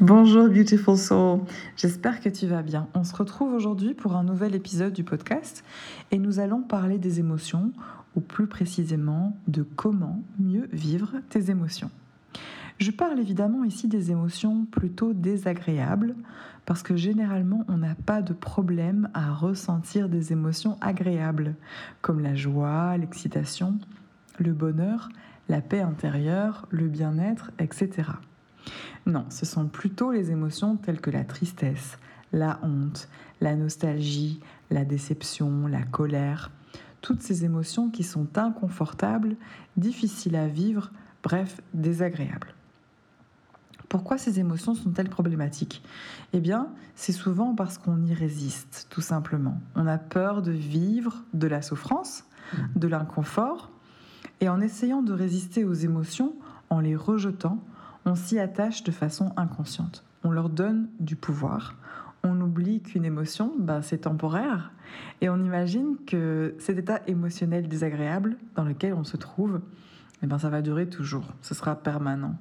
Bonjour Beautiful Soul, j'espère que tu vas bien. On se retrouve aujourd'hui pour un nouvel épisode du podcast et nous allons parler des émotions ou plus précisément de comment mieux vivre tes émotions. Je parle évidemment ici des émotions plutôt désagréables parce que généralement on n'a pas de problème à ressentir des émotions agréables comme la joie, l'excitation, le bonheur, la paix intérieure, le bien-être, etc. Non, ce sont plutôt les émotions telles que la tristesse, la honte, la nostalgie, la déception, la colère, toutes ces émotions qui sont inconfortables, difficiles à vivre, bref, désagréables. Pourquoi ces émotions sont-elles problématiques? Eh bien, c'est souvent parce qu'on y résiste, tout simplement. On a peur de vivre de la souffrance, de l'inconfort, et en essayant de résister aux émotions, en les rejetant, on s'y attache de façon inconsciente. On leur donne du pouvoir. On oublie qu'une émotion, ben, c'est temporaire. Et on imagine que cet état émotionnel désagréable dans lequel on se trouve, eh ben, ça va durer toujours. Ce sera permanent.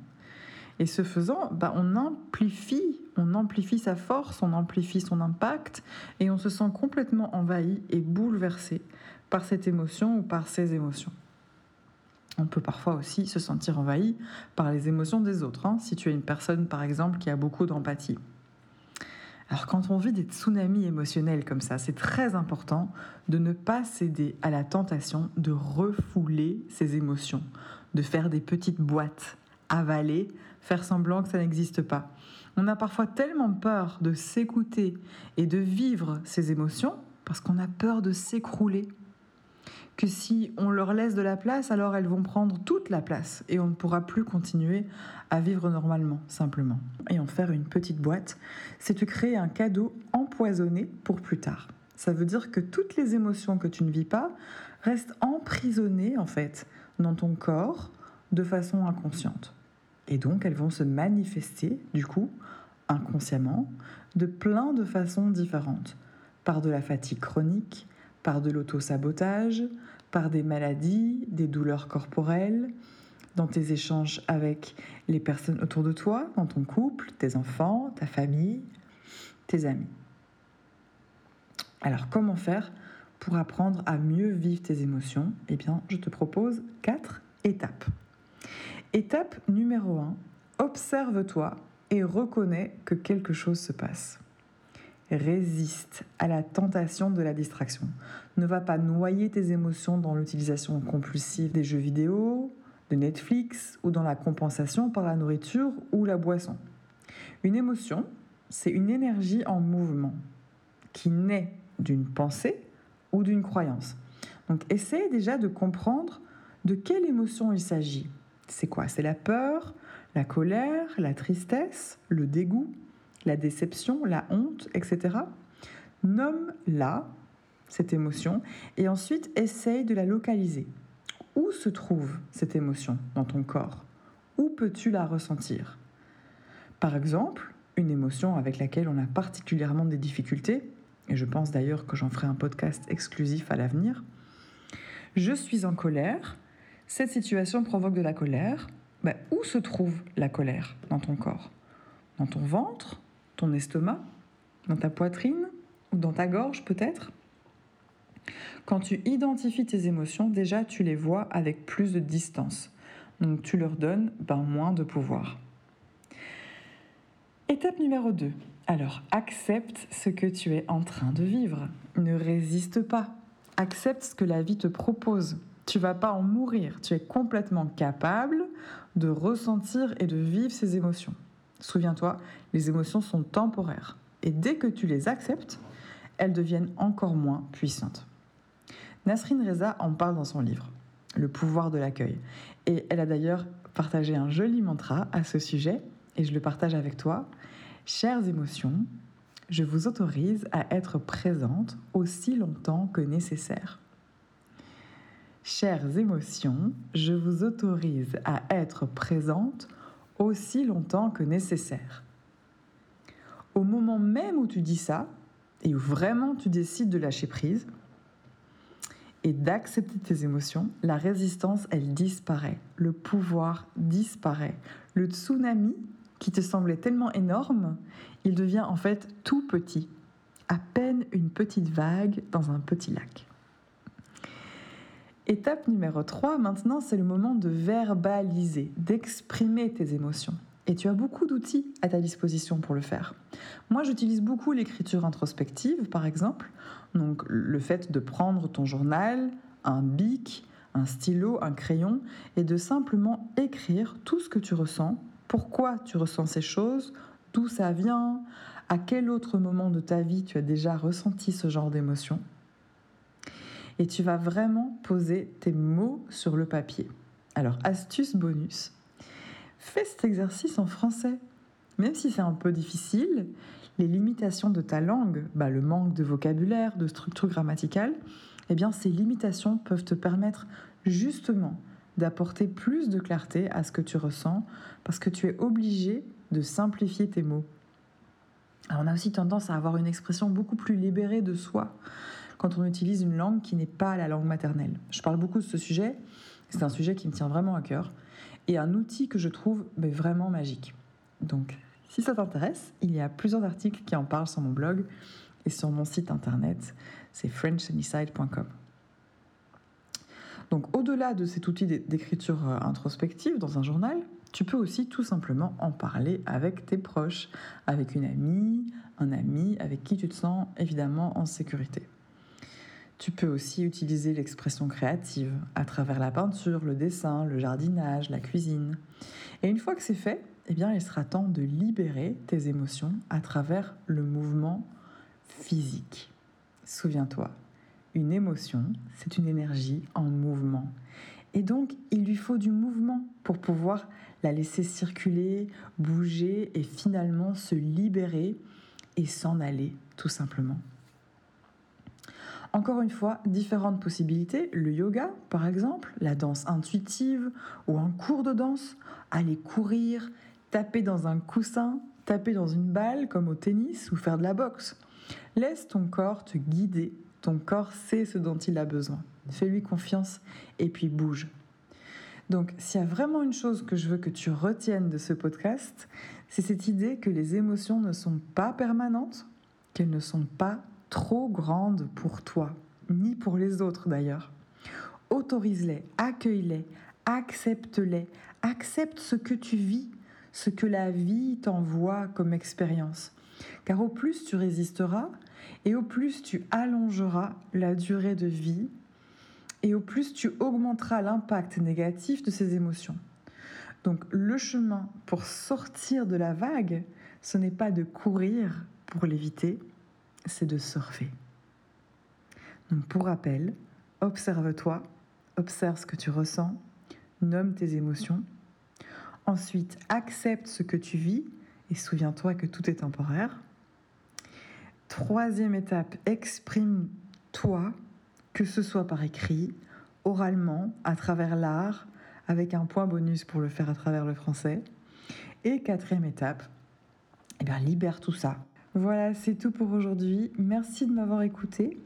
Et ce faisant, ben, on amplifie, on amplifie sa force, on amplifie son impact, et on se sent complètement envahi et bouleversé par cette émotion ou par ces émotions. On peut parfois aussi se sentir envahi par les émotions des autres, hein, si tu es une personne par exemple qui a beaucoup d'empathie. Alors quand on vit des tsunamis émotionnels comme ça, c'est très important de ne pas céder à la tentation de refouler ces émotions, de faire des petites boîtes, avaler, faire semblant que ça n'existe pas. On a parfois tellement peur de s'écouter et de vivre ces émotions parce qu'on a peur de s'écrouler que si on leur laisse de la place, alors elles vont prendre toute la place et on ne pourra plus continuer à vivre normalement, simplement. Et en faire une petite boîte, c'est te créer un cadeau empoisonné pour plus tard. Ça veut dire que toutes les émotions que tu ne vis pas restent emprisonnées, en fait, dans ton corps de façon inconsciente. Et donc, elles vont se manifester, du coup, inconsciemment, de plein de façons différentes. Par de la fatigue chronique, par de l'auto-sabotage, par des maladies, des douleurs corporelles, dans tes échanges avec les personnes autour de toi, dans ton couple, tes enfants, ta famille, tes amis. Alors comment faire pour apprendre à mieux vivre tes émotions? Eh bien, je te propose quatre étapes. Étape numéro 1, observe-toi et reconnais que quelque chose se passe résiste à la tentation de la distraction. Ne va pas noyer tes émotions dans l'utilisation compulsive des jeux vidéo, de Netflix ou dans la compensation par la nourriture ou la boisson. Une émotion, c'est une énergie en mouvement qui naît d'une pensée ou d'une croyance. Donc essaye déjà de comprendre de quelle émotion il s'agit. C'est quoi? C'est la peur, la colère, la tristesse, le dégoût, la déception, la honte, etc. Nomme-la, cette émotion, et ensuite essaye de la localiser. Où se trouve cette émotion dans ton corps? Où peux-tu la ressentir? Par exemple, une émotion avec laquelle on a particulièrement des difficultés, et je pense d'ailleurs que j'en ferai un podcast exclusif à l'avenir. Je suis en colère, cette situation provoque de la colère. Ben, où se trouve la colère dans ton corps? Dans ton ventre? Ton estomac, dans ta poitrine ou dans ta gorge peut-être. Quand tu identifies tes émotions, déjà tu les vois avec plus de distance. Donc tu leur donnes ben, moins de pouvoir. Étape numéro 2. Alors, accepte ce que tu es en train de vivre. Ne résiste pas. Accepte ce que la vie te propose. Tu vas pas en mourir. Tu es complètement capable de ressentir et de vivre ces émotions. Souviens-toi, les émotions sont temporaires. Et dès que tu les acceptes, elles deviennent encore moins puissantes. Nasrin Reza en parle dans son livre, Le pouvoir de l'accueil. Et elle a d'ailleurs partagé un joli mantra à ce sujet, et je le partage avec toi. Chères émotions, je vous autorise à être présente aussi longtemps que nécessaire. Chères émotions, je vous autorise à être présente aussi longtemps que nécessaire. Au moment même où tu dis ça, et où vraiment tu décides de lâcher prise et d'accepter tes émotions, la résistance, elle disparaît. Le pouvoir disparaît. Le tsunami qui te semblait tellement énorme, il devient en fait tout petit, à peine une petite vague dans un petit lac. Étape numéro 3, maintenant, c'est le moment de verbaliser, d'exprimer tes émotions. Et tu as beaucoup d'outils à ta disposition pour le faire. Moi, j'utilise beaucoup l'écriture introspective, par exemple. Donc, le fait de prendre ton journal, un bic, un stylo, un crayon, et de simplement écrire tout ce que tu ressens pourquoi tu ressens ces choses, d'où ça vient, à quel autre moment de ta vie tu as déjà ressenti ce genre d'émotion. Et tu vas vraiment poser tes mots sur le papier. Alors, astuce bonus, fais cet exercice en français. Même si c'est un peu difficile, les limitations de ta langue, bah, le manque de vocabulaire, de structure grammaticale, eh bien ces limitations peuvent te permettre justement d'apporter plus de clarté à ce que tu ressens parce que tu es obligé de simplifier tes mots. on a aussi tendance à avoir une expression beaucoup plus libérée de soi quand on utilise une langue qui n'est pas la langue maternelle. Je parle beaucoup de ce sujet, c'est un sujet qui me tient vraiment à cœur et un outil que je trouve vraiment magique. Donc, si ça t'intéresse, il y a plusieurs articles qui en parlent sur mon blog et sur mon site internet, c'est frenchsunnyside.com. Donc au-delà de cet outil d'écriture euh, introspective dans un journal, tu peux aussi tout simplement en parler avec tes proches, avec une amie, un ami, avec qui tu te sens évidemment en sécurité. Tu peux aussi utiliser l'expression créative à travers la peinture, le dessin, le jardinage, la cuisine. Et une fois que c'est fait, eh bien, il sera temps de libérer tes émotions à travers le mouvement physique. Souviens-toi, une émotion, c'est une énergie en mouvement. Et donc, il lui faut du mouvement pour pouvoir la laisser circuler, bouger et finalement se libérer et s'en aller, tout simplement. Encore une fois, différentes possibilités. Le yoga, par exemple, la danse intuitive ou un cours de danse, aller courir, taper dans un coussin, taper dans une balle comme au tennis ou faire de la boxe. Laisse ton corps te guider ton corps sait ce dont il a besoin. Fais-lui confiance et puis bouge. Donc, s'il y a vraiment une chose que je veux que tu retiennes de ce podcast, c'est cette idée que les émotions ne sont pas permanentes, qu'elles ne sont pas trop grandes pour toi, ni pour les autres d'ailleurs. Autorise-les, accueille-les, accepte-les, accepte ce que tu vis, ce que la vie t'envoie comme expérience. Car au plus tu résisteras, et au plus tu allongeras la durée de vie, et au plus tu augmenteras l'impact négatif de ces émotions. Donc le chemin pour sortir de la vague, ce n'est pas de courir pour l'éviter, c'est de surfer. Donc pour rappel, observe-toi, observe ce que tu ressens, nomme tes émotions. Ensuite, accepte ce que tu vis et souviens-toi que tout est temporaire. Troisième étape, exprime-toi, que ce soit par écrit, oralement, à travers l'art, avec un point bonus pour le faire à travers le français. Et quatrième étape, eh libère tout ça. Voilà, c'est tout pour aujourd'hui. Merci de m'avoir écouté.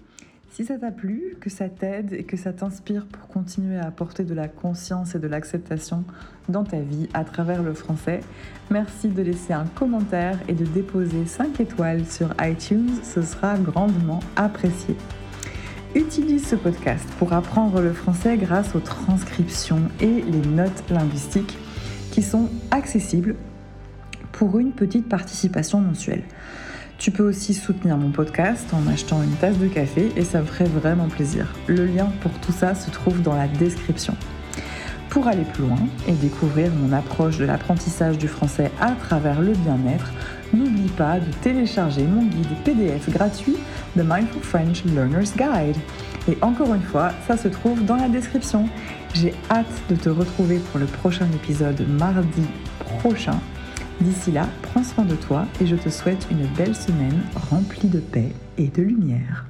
Si ça t'a plu, que ça t'aide et que ça t'inspire pour continuer à apporter de la conscience et de l'acceptation dans ta vie à travers le français, merci de laisser un commentaire et de déposer 5 étoiles sur iTunes, ce sera grandement apprécié. Utilise ce podcast pour apprendre le français grâce aux transcriptions et les notes linguistiques qui sont accessibles pour une petite participation mensuelle. Tu peux aussi soutenir mon podcast en achetant une tasse de café et ça me ferait vraiment plaisir. Le lien pour tout ça se trouve dans la description. Pour aller plus loin et découvrir mon approche de l'apprentissage du français à travers le bien-être, n'oublie pas de télécharger mon guide PDF gratuit The Mindful French Learner's Guide. Et encore une fois, ça se trouve dans la description. J'ai hâte de te retrouver pour le prochain épisode mardi prochain D'ici là, prends soin de toi et je te souhaite une belle semaine remplie de paix et de lumière.